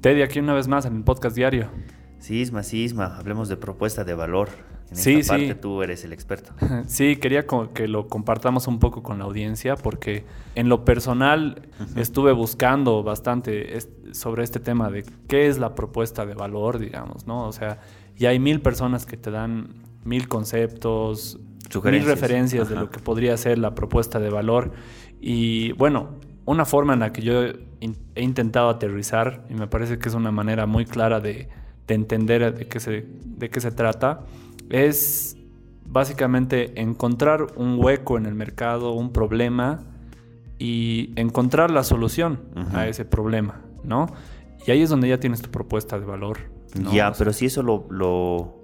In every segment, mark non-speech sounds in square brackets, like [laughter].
Teddy, aquí una vez más en el podcast diario. Sisma, Sisma, hablemos de propuesta de valor. En Sí, esta sí. parte tú eres el experto. [laughs] Sí, quería que lo compartamos un poco con la audiencia porque en lo personal estuve buscando bastante sobre este tema de qué es la propuesta de valor, digamos, ¿no? O sea, y hay mil personas que te dan mil conceptos, mil referencias de lo que podría ser la propuesta de valor. Y bueno, una forma en la que yo he intentado aterrizar, y me parece que es una manera muy clara de, de entender de qué, se, de qué se trata, es básicamente encontrar un hueco en el mercado, un problema, y encontrar la solución a ese problema, ¿no? Y ahí es donde ya tienes tu propuesta de valor. ¿no? Ya, O sea, pero si eso lo, lo,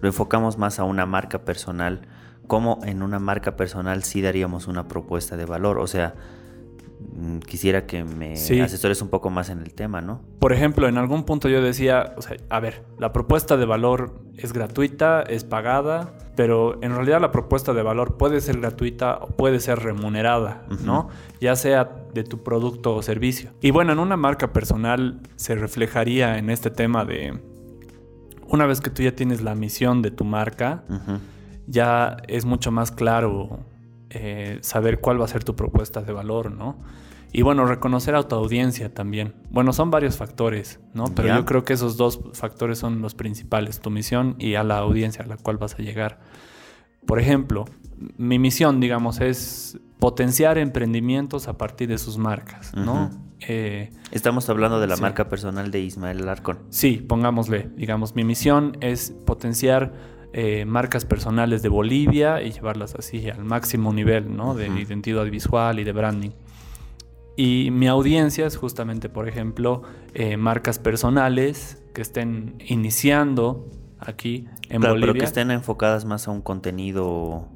lo enfocamos más a una marca personal, ¿cómo en una marca personal sí daríamos una propuesta de valor? O sea, quisiera que me Sí. asesores un poco más en el tema, ¿no? Por ejemplo, en algún punto yo decía, o sea, a ver, la propuesta de valor es gratuita, es pagada, pero en realidad la propuesta de valor puede ser gratuita o puede ser remunerada, ¿no? Ya sea de tu producto o servicio. Y bueno, en una marca personal se reflejaría en este tema de, una vez que tú ya tienes la misión de tu marca, ya es mucho más claro eh, saber cuál va a ser tu propuesta de valor, ¿no? Y bueno, reconocer a tu audiencia también. Bueno, son varios factores, ¿no? Pero yo creo que esos dos factores son los principales, tu misión y a la audiencia a la cual vas a llegar. Por ejemplo, mi misión, digamos, es potenciar emprendimientos a partir de sus marcas, ¿no? Eh, Estamos hablando de la Sí. marca personal de Ismael Alarcón. Sí, pongámosle, digamos, mi misión es potenciar eh, marcas personales de Bolivia y llevarlas así al máximo nivel, ¿no? De Ujú. identidad visual y de branding. Y mi audiencia es justamente, por ejemplo, eh, marcas personales que estén iniciando aquí en Claro, Bolivia. pero que estén enfocadas más a un contenido,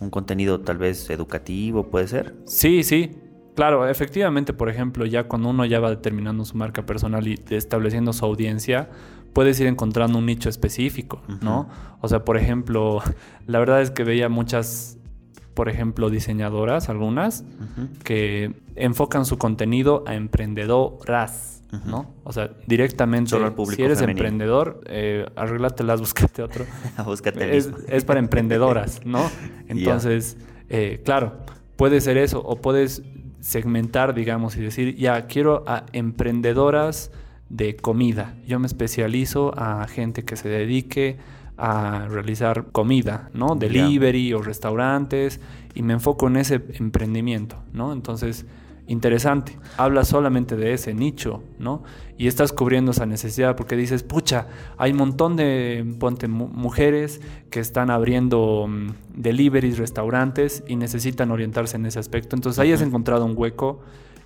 un contenido tal vez educativo, puede ser. Sí, sí. Claro, efectivamente, por ejemplo, ya cuando uno ya va determinando su marca personal y estableciendo su audiencia, puedes ir encontrando un nicho específico, ¿no? O sea, por ejemplo, [laughs] la verdad es que veía muchas, por ejemplo, diseñadoras, algunas, que enfocan su contenido a emprendedoras. ¿no? O sea, directamente, Solo al público si eres femenino. emprendedor, eh, arréglatelas, [laughs] búscate otro. [laughs] Búscate Es, es para emprendedoras, ¿no? Entonces, eh, claro, puede ser eso, o puedes segmentar, digamos, y decir, ya, quiero a emprendedoras de comida. Yo me especializo a gente que se dedique a realizar comida, ¿no? Delivery o restaurantes, y me enfoco en ese emprendimiento, ¿no? Entonces, interesante. Hablas solamente de ese nicho, ¿no? Y estás cubriendo esa necesidad porque dices, pucha, hay un montón de, ponte, mu- mujeres que están abriendo mm, deliveries, restaurantes y necesitan orientarse en ese aspecto. Entonces ahí has encontrado un hueco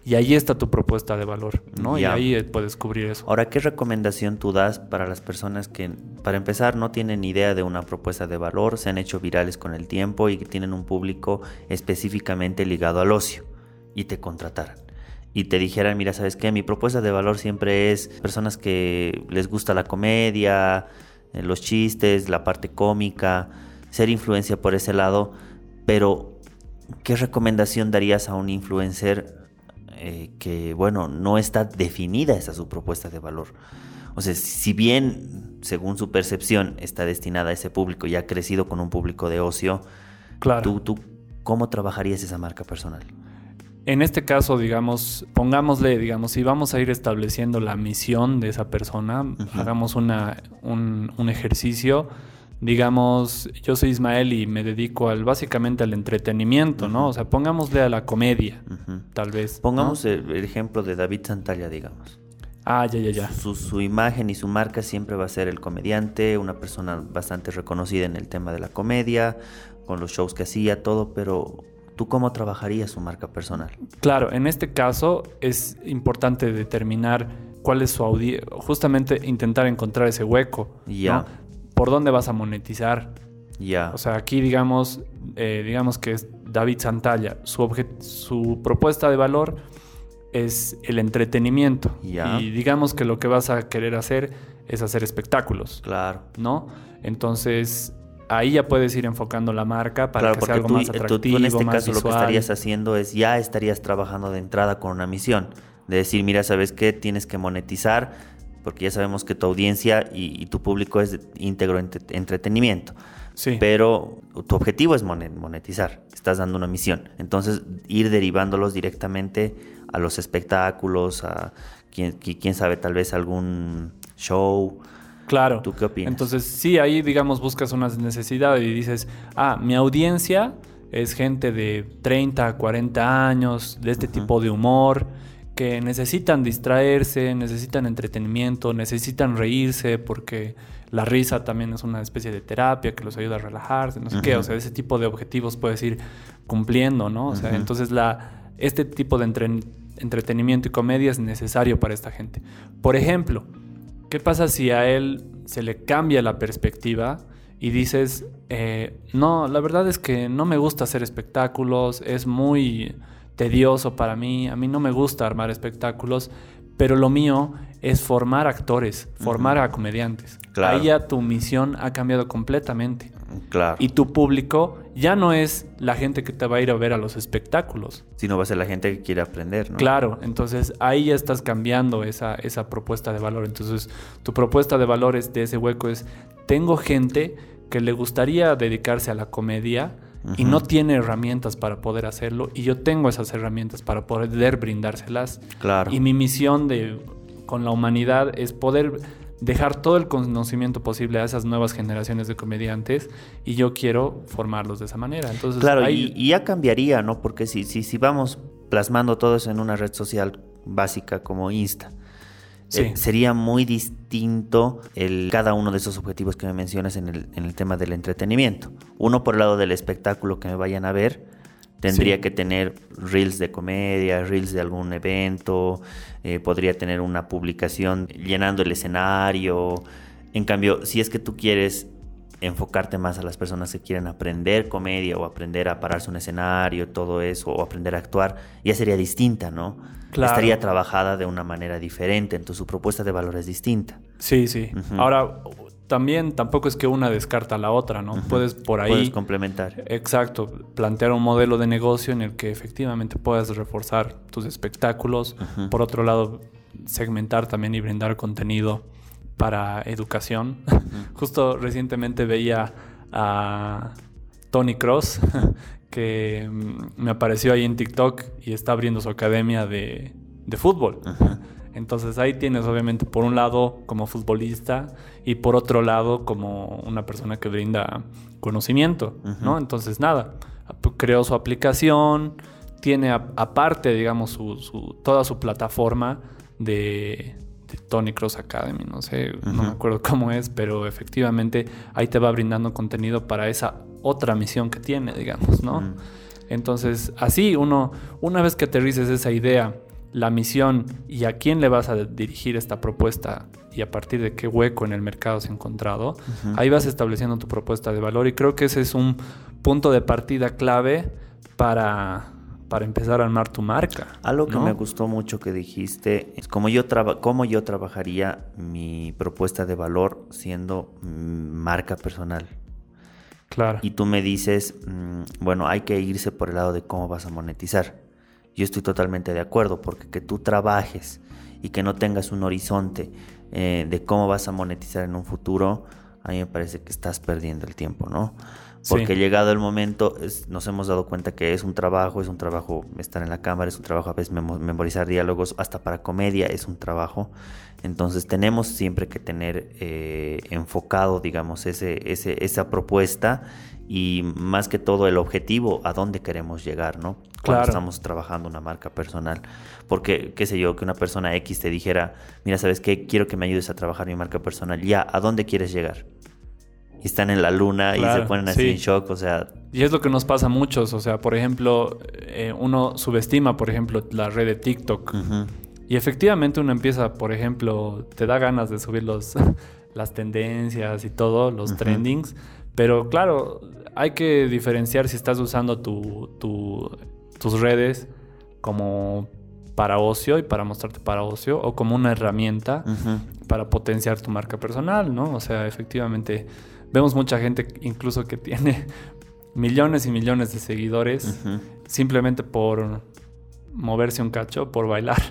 y ahí está tu propuesta de valor, ¿no? Y ahí eh, puedes cubrir eso. Ahora, ¿qué recomendación tú das para las personas que, para empezar, no tienen idea de una propuesta de valor, se han hecho virales con el tiempo y que tienen un público específicamente ligado al ocio y te contrataran? Y te dijeran, mira, ¿sabes qué? Mi propuesta de valor siempre es personas que les gusta la comedia, eh, los chistes, la parte cómica, ser influencia por ese lado, pero ¿qué recomendación darías a un influencer eh, que, bueno, no está definida esa su propuesta de valor? O sea, si bien, según su percepción, está destinada a ese público y ha crecido con un público de ocio, Claro. ¿tú, tú cómo trabajarías esa marca personal? En este caso, digamos, pongámosle, digamos, si vamos a ir estableciendo la misión de esa persona, hagamos una, un, un ejercicio. Digamos, yo soy Ismael y me dedico al básicamente al entretenimiento, ¿no? O sea, pongámosle a la comedia, tal vez. ¿no? Pongamos el, el ejemplo de David Santalla, digamos. Ah, ya, ya, ya. Su, su imagen y su marca siempre va a ser el comediante, una persona bastante reconocida en el tema de la comedia, con los shows que hacía, todo, pero ¿tú cómo trabajarías su marca personal? Claro, en este caso es importante determinar cuál es su audiencia, justamente intentar encontrar ese hueco, Ya. ¿no? ¿Por dónde vas a monetizar? Ya. O sea, aquí digamos, eh, digamos que es David Santalla. Su, obje- su propuesta de valor es el entretenimiento. Ya. Y digamos que lo que vas a querer hacer es hacer espectáculos, claro. ¿no? Entonces, ahí ya puedes ir enfocando la marca para claro, que sea algo tú, más eh, tú- atractivo, tú en este más caso lo que estarías haciendo es ya estarías trabajando de entrada con una misión, de decir, mira, ¿sabes qué? Tienes que monetizar porque ya sabemos que tu audiencia y, tu público es de íntegro entretenimiento. Sí. Pero tu objetivo es monetizar, estás dando una misión. Entonces, ir derivándolos directamente a los espectáculos, a quién, quién sabe, tal vez algún show. Claro. ¿Tú qué opinas? Entonces, sí, ahí, digamos, buscas una necesidad y dices, ah, mi audiencia es gente de 30, 40 años, de este tipo de humor, que necesitan distraerse, necesitan entretenimiento, necesitan reírse, porque la risa también es una especie de terapia que los ayuda a relajarse, no sé qué, o sea, ese tipo de objetivos puedes ir cumpliendo, ¿no? O sea, entonces la, este tipo de entretenimiento y comedia es necesario para esta gente. Por ejemplo, ¿qué pasa si a él se le cambia la perspectiva? y dices, eh, no, la verdad es que no me gusta hacer espectáculos, es muy tedioso para mí, a mí no me gusta armar espectáculos, pero lo mío es formar actores, formar a comediantes. Ahí ya tu misión ha cambiado completamente. Claro. Y tu público ya no es la gente que te va a ir a ver a los espectáculos. Sino va a ser la gente que quiere aprender, ¿no? Claro, entonces ahí ya estás cambiando esa, esa propuesta de valor. Entonces tu propuesta de valores de ese hueco es, tengo gente que le gustaría dedicarse a la comedia y no tiene herramientas para poder hacerlo y yo tengo esas herramientas para poder brindárselas. Claro. Y mi misión de con la humanidad es poder dejar todo el conocimiento posible a esas nuevas generaciones de comediantes y yo quiero formarlos de esa manera. Entonces, claro, y, ya cambiaría, ¿no? Porque si, si, si vamos plasmando todo eso en una red social básica como Insta, eh, sería muy distinto el, cada uno de esos objetivos que me mencionas en el, en el, tema del entretenimiento. Uno por el lado del espectáculo que me vayan a ver, tendría que tener reels de comedia, reels de algún evento, eh, podría tener una publicación llenando el escenario. En cambio, si es que tú quieres enfocarte más a las personas que quieren aprender comedia o aprender a pararse un escenario, todo eso, o aprender a actuar, ya sería distinta, ¿no? Estaría trabajada de una manera diferente, entonces su propuesta de valor es distinta. Sí, sí. Ahora, también tampoco es que una descarta a la otra, ¿no? Puedes por ahí... Puedes complementar. Exacto, plantear un modelo de negocio en el que efectivamente puedas reforzar tus espectáculos. Por otro lado, segmentar también y brindar contenido para educación. [laughs] Justo recientemente veía a Tony Cross, [laughs] que mm, me apareció ahí en TikTok y está abriendo su academia de, fútbol. Entonces ahí tienes obviamente por un lado como futbolista y por otro lado como una persona que brinda conocimiento, ¿no? Entonces nada, creó su aplicación, tiene aparte, digamos, su, toda su plataforma de, Tony Cross Academy, no sé, no me acuerdo cómo es, pero efectivamente ahí te va brindando contenido para esa otra misión que tiene, digamos, ¿no? Entonces, así uno, una vez que aterrices esa idea, la misión y a quién le vas a dirigir esta propuesta y a partir de qué hueco en el mercado se ha encontrado, ahí vas estableciendo tu propuesta de valor y creo que ese es un punto de partida clave para para empezar a armar tu marca. Algo que me gustó mucho que dijiste es cómo yo, cómo yo trabajaría mi propuesta de valor siendo marca personal. Claro. Y tú me dices, mm, bueno, hay que irse por el lado de cómo vas a monetizar. Yo estoy totalmente de acuerdo, porque que tú trabajes y que no tengas un horizonte eh, de cómo vas a monetizar en un futuro, a mí me parece que estás perdiendo el tiempo, ¿no? Porque llegado el momento nos hemos dado cuenta que es un trabajo, es un trabajo estar en la cámara, es un trabajo a veces memorizar diálogos, hasta para comedia es un trabajo. Entonces tenemos siempre que tener eh, enfocado, digamos, ese, ese, esa propuesta y más que todo el objetivo a dónde queremos llegar, ¿no? Cuando estamos trabajando una marca personal. Porque, qué sé yo, que una persona X te dijera, mira, ¿sabes qué? Quiero que me ayudes a trabajar mi marca personal. Ya, ¿a dónde quieres llegar? Y están en la luna y se ponen así en shock, o sea... Y es lo que nos pasa a muchos, o sea, por ejemplo, eh, uno subestima, por ejemplo, la red de TikTok. Y efectivamente uno empieza, por ejemplo, te da ganas de subir los, [laughs] las tendencias y todo, los trendings, pero claro, hay que diferenciar si estás usando tu, tus redes como para ocio y para mostrarte para ocio o como una herramienta para potenciar tu marca personal, ¿no? O sea, efectivamente Vemos mucha gente incluso que tiene [laughs] millones y millones de seguidores simplemente por moverse un cacho, por bailar,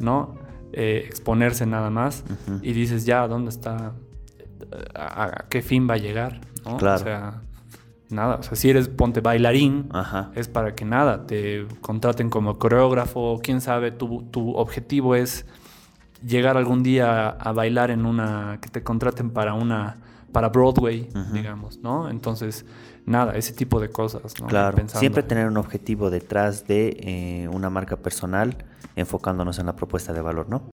¿no? eh, exponerse nada más y dices, ya, ¿dónde está? ¿A, qué fin va a llegar? Claro. O sea, nada. O sea, si eres, ponte bailarín, es para que nada, te contraten como coreógrafo, quién sabe, tu, tu objetivo es llegar algún día a bailar en una, que te contraten para una, para Broadway, digamos, ¿no? Entonces, nada, ese tipo de cosas, ¿no? Claro, siempre tener un objetivo detrás de eh, una marca personal, enfocándonos en la propuesta de valor, ¿no?